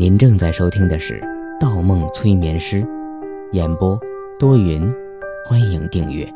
您正在收听的是《盗梦催眠师》，演播多云，欢迎订阅。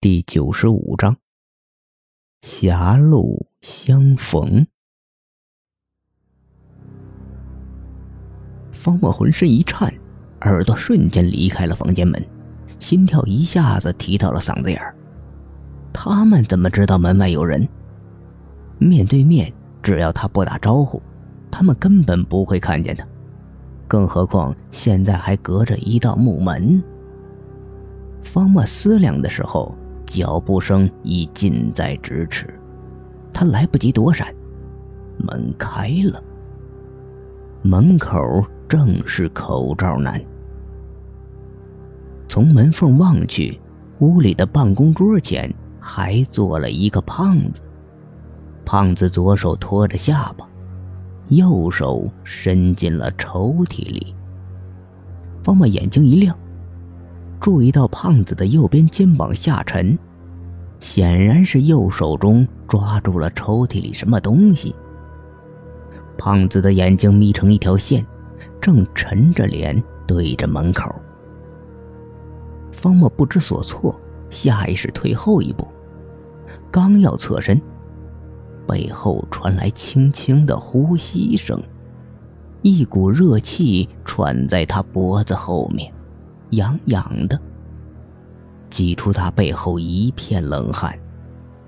第九十五章，狭路相逢。方墨浑身一颤，耳朵瞬间离开了房间门，心跳一下子提到了嗓子眼儿。他们怎么知道门外有人？面对面。只要他不打招呼，他们根本不会看见他。更何况现在还隔着一道木门。方墨思量的时候，脚步声已近在咫尺，他来不及躲闪，门开了。门口正是口罩男。从门缝望去，屋里的办公桌前还坐了一个胖子。胖子左手托着下巴，右手伸进了抽屉里。方墨眼睛一亮，注意到胖子的右边肩膀下沉，显然是右手中抓住了抽屉里什么东西。胖子的眼睛眯成一条线，正沉着脸对着门口。方墨不知所措，下意识退后一步，刚要侧身。背后传来轻轻的呼吸声，一股热气喘在他脖子后面，痒痒的，挤出他背后一片冷汗。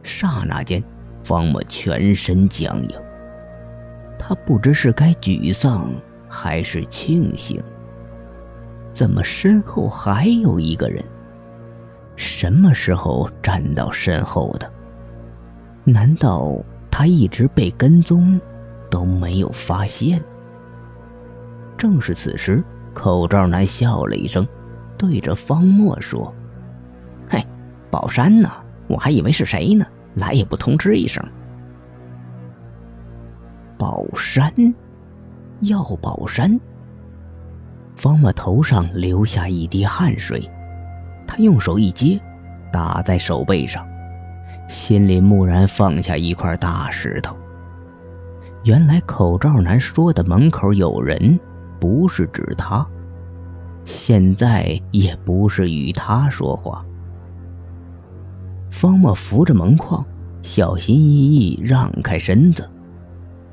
刹那间，方墨全身僵硬。他不知是该沮丧还是庆幸。怎么身后还有一个人？什么时候站到身后的？难道？他一直被跟踪，都没有发现。正是此时，口罩男笑了一声，对着方墨说：“嘿，宝山呢？我还以为是谁呢，来也不通知一声。”宝山，药宝山。方墨头上流下一滴汗水，他用手一接，打在手背上。心里蓦然放下一块大石头。原来口罩男说的门口有人，不是指他，现在也不是与他说话。方墨扶着门框，小心翼翼让开身子，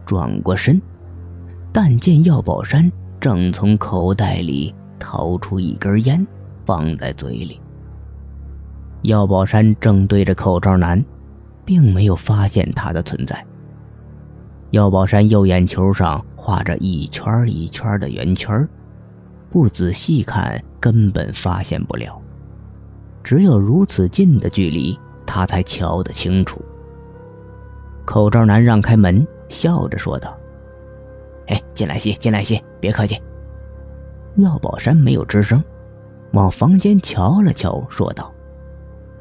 转过身，但见药宝山正从口袋里掏出一根烟，放在嘴里。药宝山正对着口罩男，并没有发现他的存在。药宝山右眼球上画着一圈一圈的圆圈，不仔细看根本发现不了。只有如此近的距离，他才瞧得清楚。口罩男让开门，笑着说道：“哎，进来些，进来些，别客气。”药宝山没有吱声，往房间瞧了瞧，说道。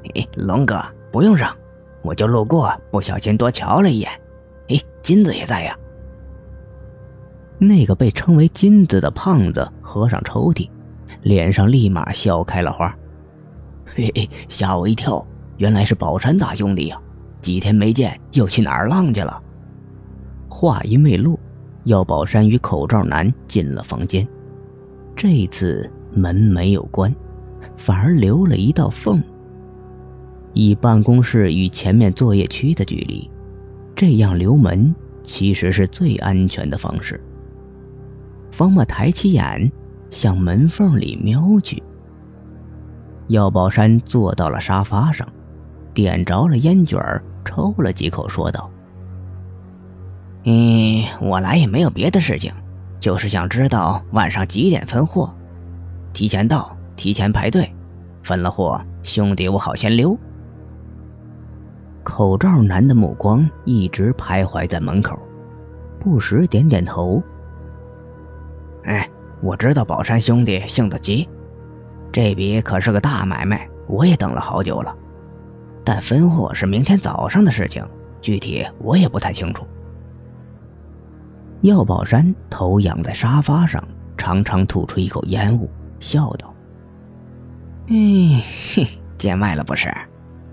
嘿，龙哥，不用让，我就路过，不小心多瞧了一眼。嘿，金子也在呀。那个被称为金子的胖子合上抽屉，脸上立马笑开了花。嘿嘿，吓我一跳，原来是宝山大兄弟呀！几天没见，又去哪儿浪去了？话音未落，要宝山与口罩男进了房间。这次门没有关，反而留了一道缝。以办公室与前面作业区的距离，这样留门其实是最安全的方式。方墨抬起眼，向门缝里瞄去。药宝山坐到了沙发上，点着了烟卷抽了几口，说道：“嗯，我来也没有别的事情，就是想知道晚上几点分货，提前到，提前排队，分了货，兄弟我好先溜。”口罩男的目光一直徘徊在门口，不时点点头。哎，我知道宝山兄弟性子急，这笔可是个大买卖，我也等了好久了。但分货是明天早上的事情，具体我也不太清楚。药宝山头仰在沙发上，长长吐出一口烟雾，笑道：“嗯，见外了不是？”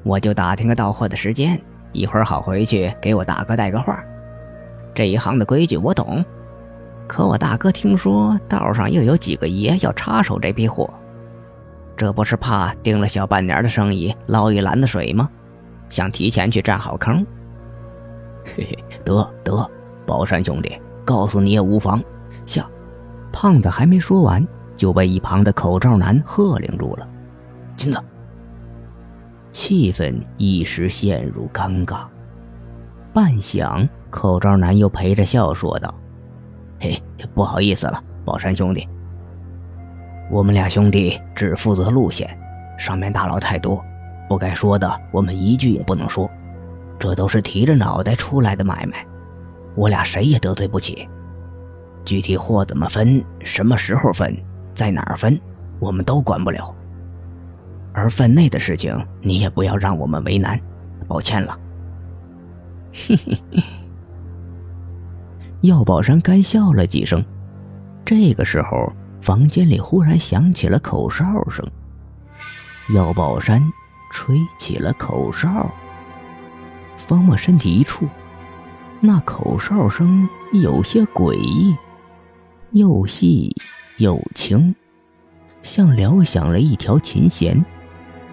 我就打听个到货的时间，一会儿好回去给我大哥带个话。这一行的规矩我懂。可我大哥听说道上又有几个爷要插手这批货，这不是怕盯了小半年的生意捞一篮子水吗？想提前去占好坑。嘿嘿，得得，宝山兄弟，告诉你也无妨。下，胖子还没说完，就被一旁的口罩男喝令住了。金子。气氛一时陷入尴尬。半晌，口罩男又陪着笑说道：“嘿，不好意思了，宝山兄弟，我们俩兄弟只负责路线，上面大佬太多，不该说的我们一句也不能说。这都是提着脑袋出来的买卖，我俩谁也得罪不起。具体货怎么分，什么时候分，在哪儿分，我们都管不了。”而分内的事情，你也不要让我们为难，抱歉了。嘿嘿嘿。药宝山干笑了几声。这个时候，房间里忽然响起了口哨声。药宝山吹起了口哨。方墨身体一触，那口哨声有些诡异，又细又轻，像撩响了一条琴弦。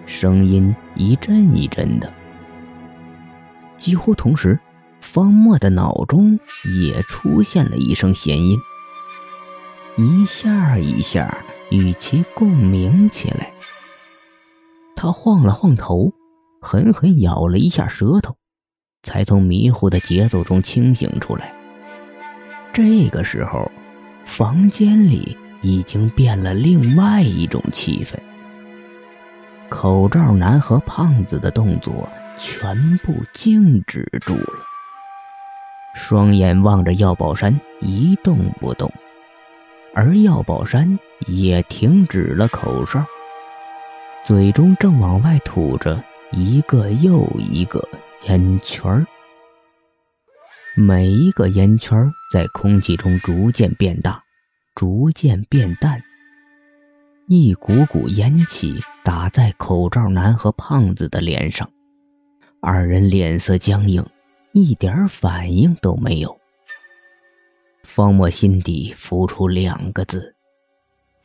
声音一阵一阵的，几乎同时，方墨的脑中也出现了一声弦音，一下一下与其共鸣起来。他晃了晃头，狠狠咬了一下舌头，才从迷糊的节奏中清醒出来。这个时候，房间里已经变了另外一种气氛。口罩男和胖子的动作全部静止住了，双眼望着药宝山一动不动，而药宝山也停止了口哨，嘴中正往外吐着一个又一个烟圈，每一个烟圈在空气中逐渐变大，逐渐变淡。一股股烟气打在口罩男和胖子的脸上，二人脸色僵硬，一点反应都没有。方墨心底浮出两个字：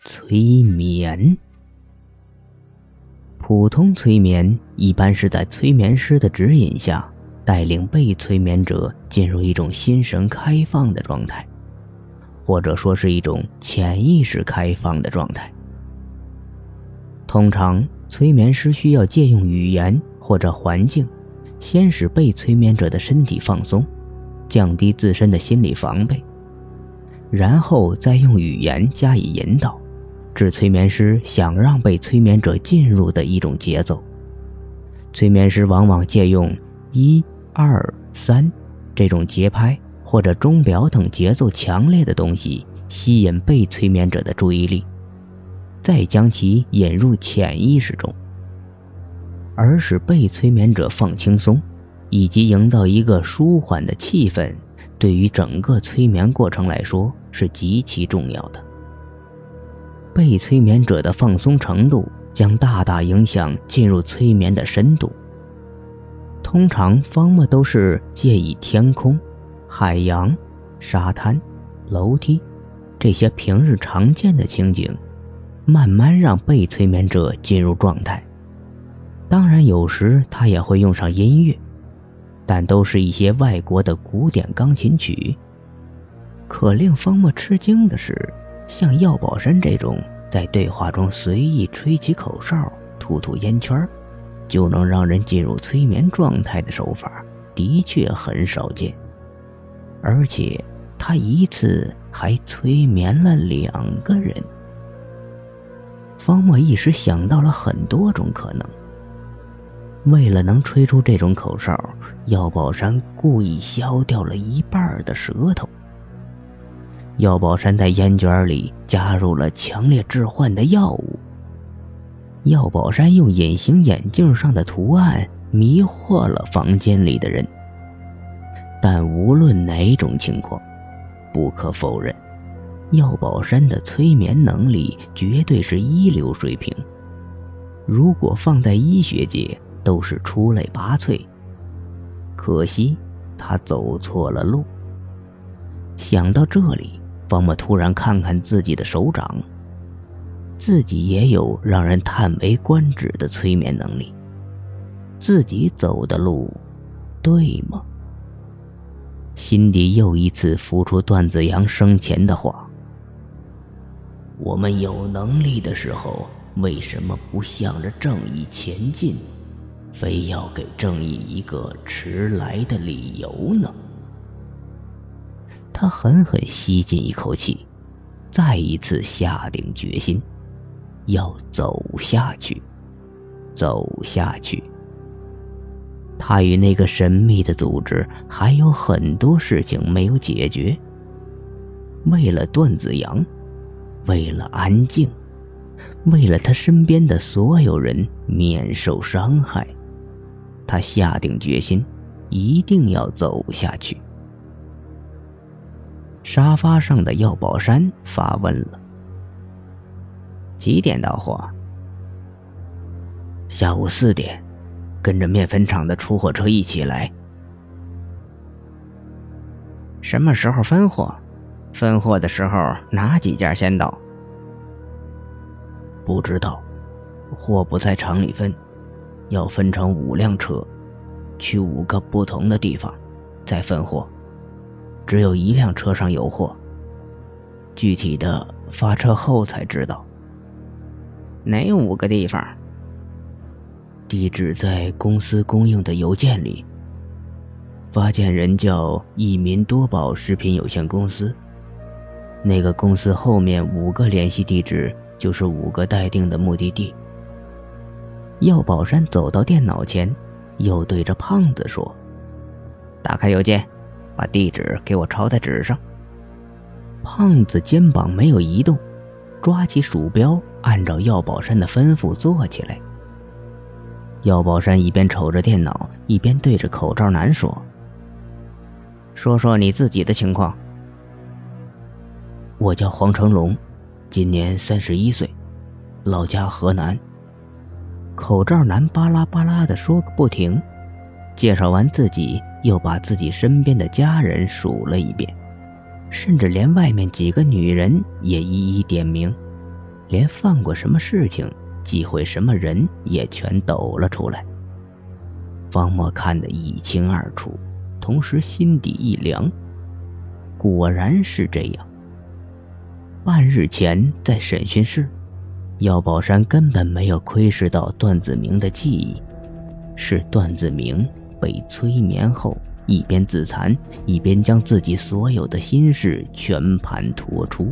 催眠。普通催眠一般是在催眠师的指引下，带领被催眠者进入一种心神开放的状态，或者说是一种潜意识开放的状态。通常，催眠师需要借用语言或者环境，先使被催眠者的身体放松，降低自身的心理防备，然后再用语言加以引导，致催眠师想让被催眠者进入的一种节奏。催眠师往往借用一二三这种节拍或者钟表等节奏强烈的东西，吸引被催眠者的注意力。再将其引入潜意识中，而使被催眠者放轻松，以及营造一个舒缓的气氛，对于整个催眠过程来说是极其重要的。被催眠者的放松程度将大大影响进入催眠的深度。通常，方木都是借以天空、海洋、沙滩、楼梯这些平日常见的情景。慢慢让被催眠者进入状态。当然，有时他也会用上音乐，但都是一些外国的古典钢琴曲。可令方墨吃惊的是，像药宝山这种在对话中随意吹起口哨、吐吐烟圈，就能让人进入催眠状态的手法，的确很少见。而且，他一次还催眠了两个人。方墨一时想到了很多种可能。为了能吹出这种口哨，药宝山故意削掉了一半的舌头。药宝山在烟卷里加入了强烈致幻的药物。药宝山用隐形眼镜上的图案迷惑了房间里的人。但无论哪种情况，不可否认。药宝山的催眠能力绝对是一流水平，如果放在医学界都是出类拔萃。可惜他走错了路。想到这里，方莫突然看看自己的手掌，自己也有让人叹为观止的催眠能力。自己走的路，对吗？心底又一次浮出段子阳生前的话：“我们有能力的时候，为什么不向着正义前进？非要给正义一个迟来的理由呢？”他狠狠吸进一口气，再一次下定决心，要走下去，走下去。他与那个神秘的组织还有很多事情没有解决。为了段子阳，为了安静，为了他身边的所有人免受伤害，他下定决心，一定要走下去。沙发上的药宝山发问了：“几点到货？”“下午四点。”跟着面粉厂的出货车一起来。什么时候分货？分货的时候哪几家先到？不知道，货不在厂里分，要分成五辆车，去五个不同的地方，再分货。只有一辆车上有货，具体的发车后才知道。哪五个地方？地址在公司供应的邮件里。发件人叫益民多宝食品有限公司。那个公司后面五个联系地址就是五个待定的目的地。药宝山走到电脑前，又对着胖子说：“打开邮件，把地址给我抄在纸上。”胖子肩膀没有移动，抓起鼠标，按照药宝山的吩咐做起来。药宝山一边瞅着电脑，一边对着口罩男说：“说说你自己的情况。”我叫黄成龙，今年三十一岁，老家河南。口罩男巴拉巴拉的说个不停，介绍完自己，又把自己身边的家人数了一遍，甚至连外面几个女人也一一点名，连犯过什么事情。忌讳什么人也全抖了出来。方墨看得一清二楚，同时心底一凉，果然是这样。半日前在审讯室，药宝山根本没有窥视到段子明的记忆，是段子明被催眠后，一边自残，一边将自己所有的心事全盘托出。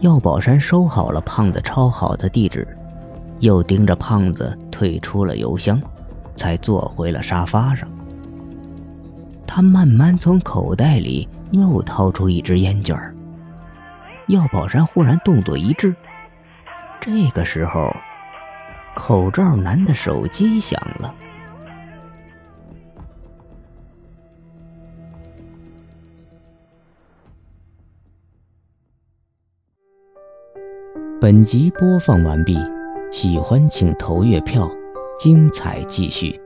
药宝山收好了胖子抄好的地址，又盯着胖子退出了邮箱，才坐回了沙发上。他慢慢从口袋里又掏出一支烟卷儿药宝山忽然动作一滞，这个时候，口罩男的手机响了。本集播放完毕，喜欢请投月票，精彩继续。